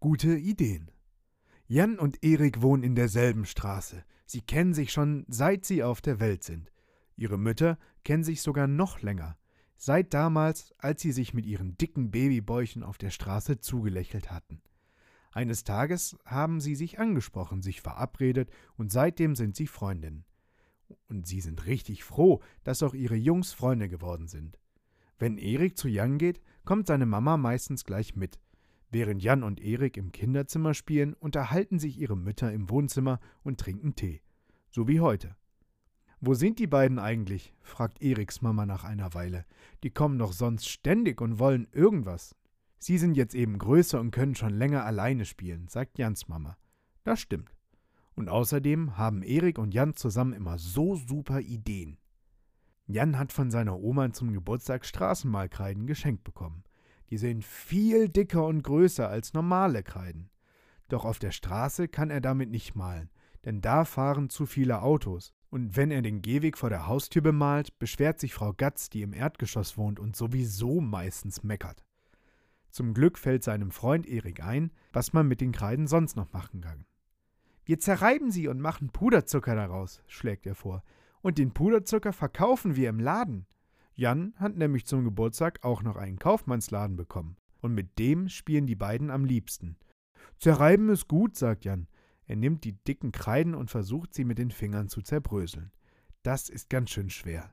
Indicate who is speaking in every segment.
Speaker 1: Gute Ideen. Jan und Erik wohnen in derselben Straße. Sie kennen sich schon seit sie auf der Welt sind. Ihre Mütter kennen sich sogar noch länger. Seit damals, als sie sich mit ihren dicken Babybäuchen auf der Straße zugelächelt hatten. Eines Tages haben sie sich angesprochen, sich verabredet und seitdem sind sie Freundinnen. Und sie sind richtig froh, dass auch ihre Jungs Freunde geworden sind. Wenn Erik zu Jan geht, kommt seine Mama meistens gleich mit. Während Jan und Erik im Kinderzimmer spielen, unterhalten sich ihre Mütter im Wohnzimmer und trinken Tee. So wie heute. Wo sind die beiden eigentlich? fragt Eriks Mama nach einer Weile. Die kommen doch sonst ständig und wollen irgendwas. Sie sind jetzt eben größer und können schon länger alleine spielen, sagt Jans Mama. Das stimmt. Und außerdem haben Erik und Jan zusammen immer so super Ideen. Jan hat von seiner Oma zum Geburtstag Straßenmalkreiden geschenkt bekommen. Die sind viel dicker und größer als normale Kreiden. Doch auf der Straße kann er damit nicht malen, denn da fahren zu viele Autos. Und wenn er den Gehweg vor der Haustür bemalt, beschwert sich Frau Gatz, die im Erdgeschoss wohnt und sowieso meistens meckert. Zum Glück fällt seinem Freund Erik ein, was man mit den Kreiden sonst noch machen kann. Wir zerreiben sie und machen Puderzucker daraus, schlägt er vor. Und den Puderzucker verkaufen wir im Laden. Jan hat nämlich zum Geburtstag auch noch einen Kaufmannsladen bekommen. Und mit dem spielen die beiden am liebsten. Zerreiben ist gut, sagt Jan. Er nimmt die dicken Kreiden und versucht sie mit den Fingern zu zerbröseln. Das ist ganz schön schwer.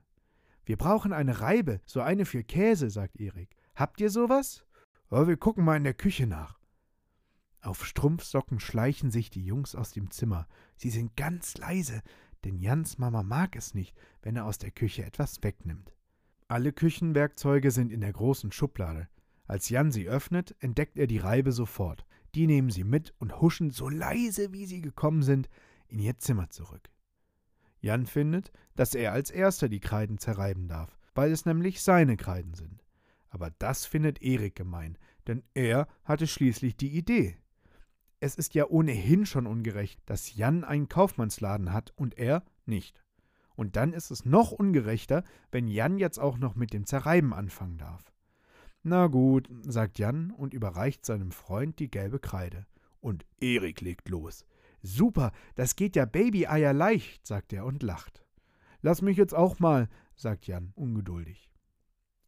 Speaker 1: Wir brauchen eine Reibe, so eine für Käse, sagt Erik. Habt ihr sowas? Oh, wir gucken mal in der Küche nach. Auf Strumpfsocken schleichen sich die Jungs aus dem Zimmer. Sie sind ganz leise, denn Jans Mama mag es nicht, wenn er aus der Küche etwas wegnimmt. Alle Küchenwerkzeuge sind in der großen Schublade. Als Jan sie öffnet, entdeckt er die Reibe sofort. Die nehmen sie mit und huschen so leise, wie sie gekommen sind, in ihr Zimmer zurück. Jan findet, dass er als erster die Kreiden zerreiben darf, weil es nämlich seine Kreiden sind. Aber das findet Erik gemein, denn er hatte schließlich die Idee. Es ist ja ohnehin schon ungerecht, dass Jan einen Kaufmannsladen hat und er nicht. Und dann ist es noch ungerechter, wenn Jan jetzt auch noch mit dem Zerreiben anfangen darf. Na gut, sagt Jan und überreicht seinem Freund die gelbe Kreide. Und Erik legt los. Super, das geht ja Baby-Eier leicht, sagt er und lacht. Lass mich jetzt auch mal, sagt Jan ungeduldig.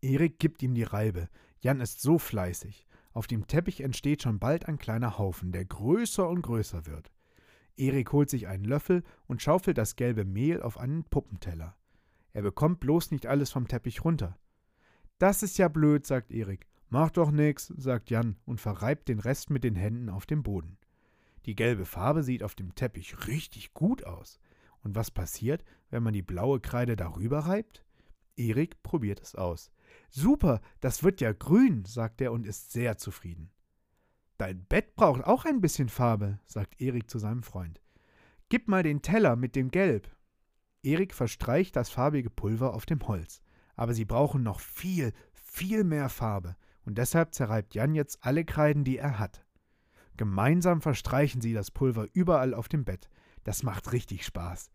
Speaker 1: Erik gibt ihm die Reibe. Jan ist so fleißig. Auf dem Teppich entsteht schon bald ein kleiner Haufen, der größer und größer wird. Erik holt sich einen Löffel und schaufelt das gelbe Mehl auf einen Puppenteller. Er bekommt bloß nicht alles vom Teppich runter. Das ist ja blöd, sagt Erik. Mach doch nix, sagt Jan und verreibt den Rest mit den Händen auf dem Boden. Die gelbe Farbe sieht auf dem Teppich richtig gut aus. Und was passiert, wenn man die blaue Kreide darüber reibt? Erik probiert es aus. Super, das wird ja grün, sagt er und ist sehr zufrieden. Dein Bett braucht auch ein bisschen Farbe, sagt Erik zu seinem Freund. Gib mal den Teller mit dem Gelb. Erik verstreicht das farbige Pulver auf dem Holz. Aber sie brauchen noch viel, viel mehr Farbe. Und deshalb zerreibt Jan jetzt alle Kreiden, die er hat. Gemeinsam verstreichen sie das Pulver überall auf dem Bett. Das macht richtig Spaß.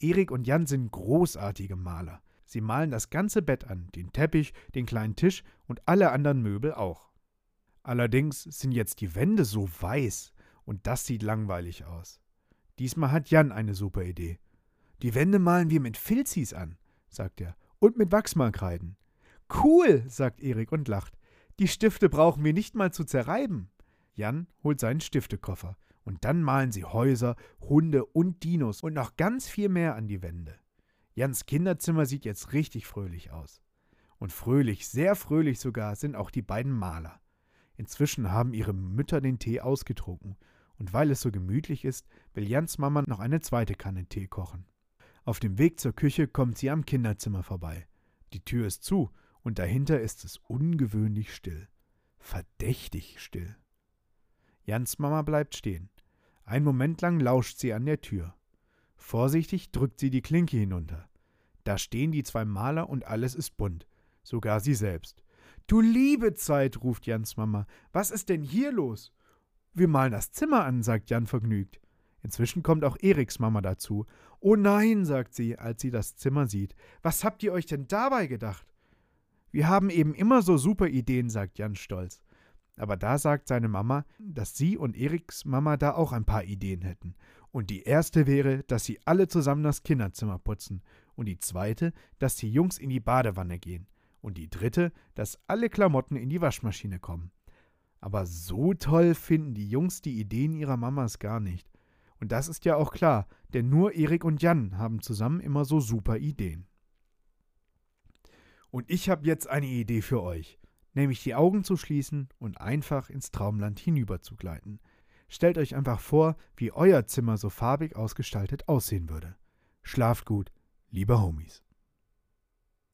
Speaker 1: Erik und Jan sind großartige Maler. Sie malen das ganze Bett an, den Teppich, den kleinen Tisch und alle anderen Möbel auch. Allerdings sind jetzt die Wände so weiß und das sieht langweilig aus. Diesmal hat Jan eine super Idee. Die Wände malen wir mit Filzis an, sagt er, und mit Wachsmalkreiden. Cool, sagt Erik und lacht. Die Stifte brauchen wir nicht mal zu zerreiben. Jan holt seinen Stiftekoffer und dann malen sie Häuser, Hunde und Dinos und noch ganz viel mehr an die Wände. Jans Kinderzimmer sieht jetzt richtig fröhlich aus. Und fröhlich, sehr fröhlich sogar, sind auch die beiden Maler. Inzwischen haben ihre Mütter den Tee ausgetrunken, und weil es so gemütlich ist, will Jans Mama noch eine zweite Kanne Tee kochen. Auf dem Weg zur Küche kommt sie am Kinderzimmer vorbei. Die Tür ist zu, und dahinter ist es ungewöhnlich still. Verdächtig still. Jans Mama bleibt stehen. Ein Moment lang lauscht sie an der Tür. Vorsichtig drückt sie die Klinke hinunter. Da stehen die zwei Maler und alles ist bunt, sogar sie selbst. Du liebe Zeit, ruft Jans Mama. Was ist denn hier los? Wir malen das Zimmer an, sagt Jan vergnügt. Inzwischen kommt auch Eriks Mama dazu. Oh nein, sagt sie, als sie das Zimmer sieht. Was habt ihr euch denn dabei gedacht? Wir haben eben immer so super Ideen, sagt Jan stolz. Aber da sagt seine Mama, dass sie und Eriks Mama da auch ein paar Ideen hätten. Und die erste wäre, dass sie alle zusammen das Kinderzimmer putzen. Und die zweite, dass die Jungs in die Badewanne gehen. Und die dritte, dass alle Klamotten in die Waschmaschine kommen. Aber so toll finden die Jungs die Ideen ihrer Mamas gar nicht. Und das ist ja auch klar, denn nur Erik und Jan haben zusammen immer so super Ideen. Und ich habe jetzt eine Idee für euch, nämlich die Augen zu schließen und einfach ins Traumland hinüber zu gleiten. Stellt euch einfach vor, wie euer Zimmer so farbig ausgestaltet aussehen würde. Schlaft gut, liebe Homies.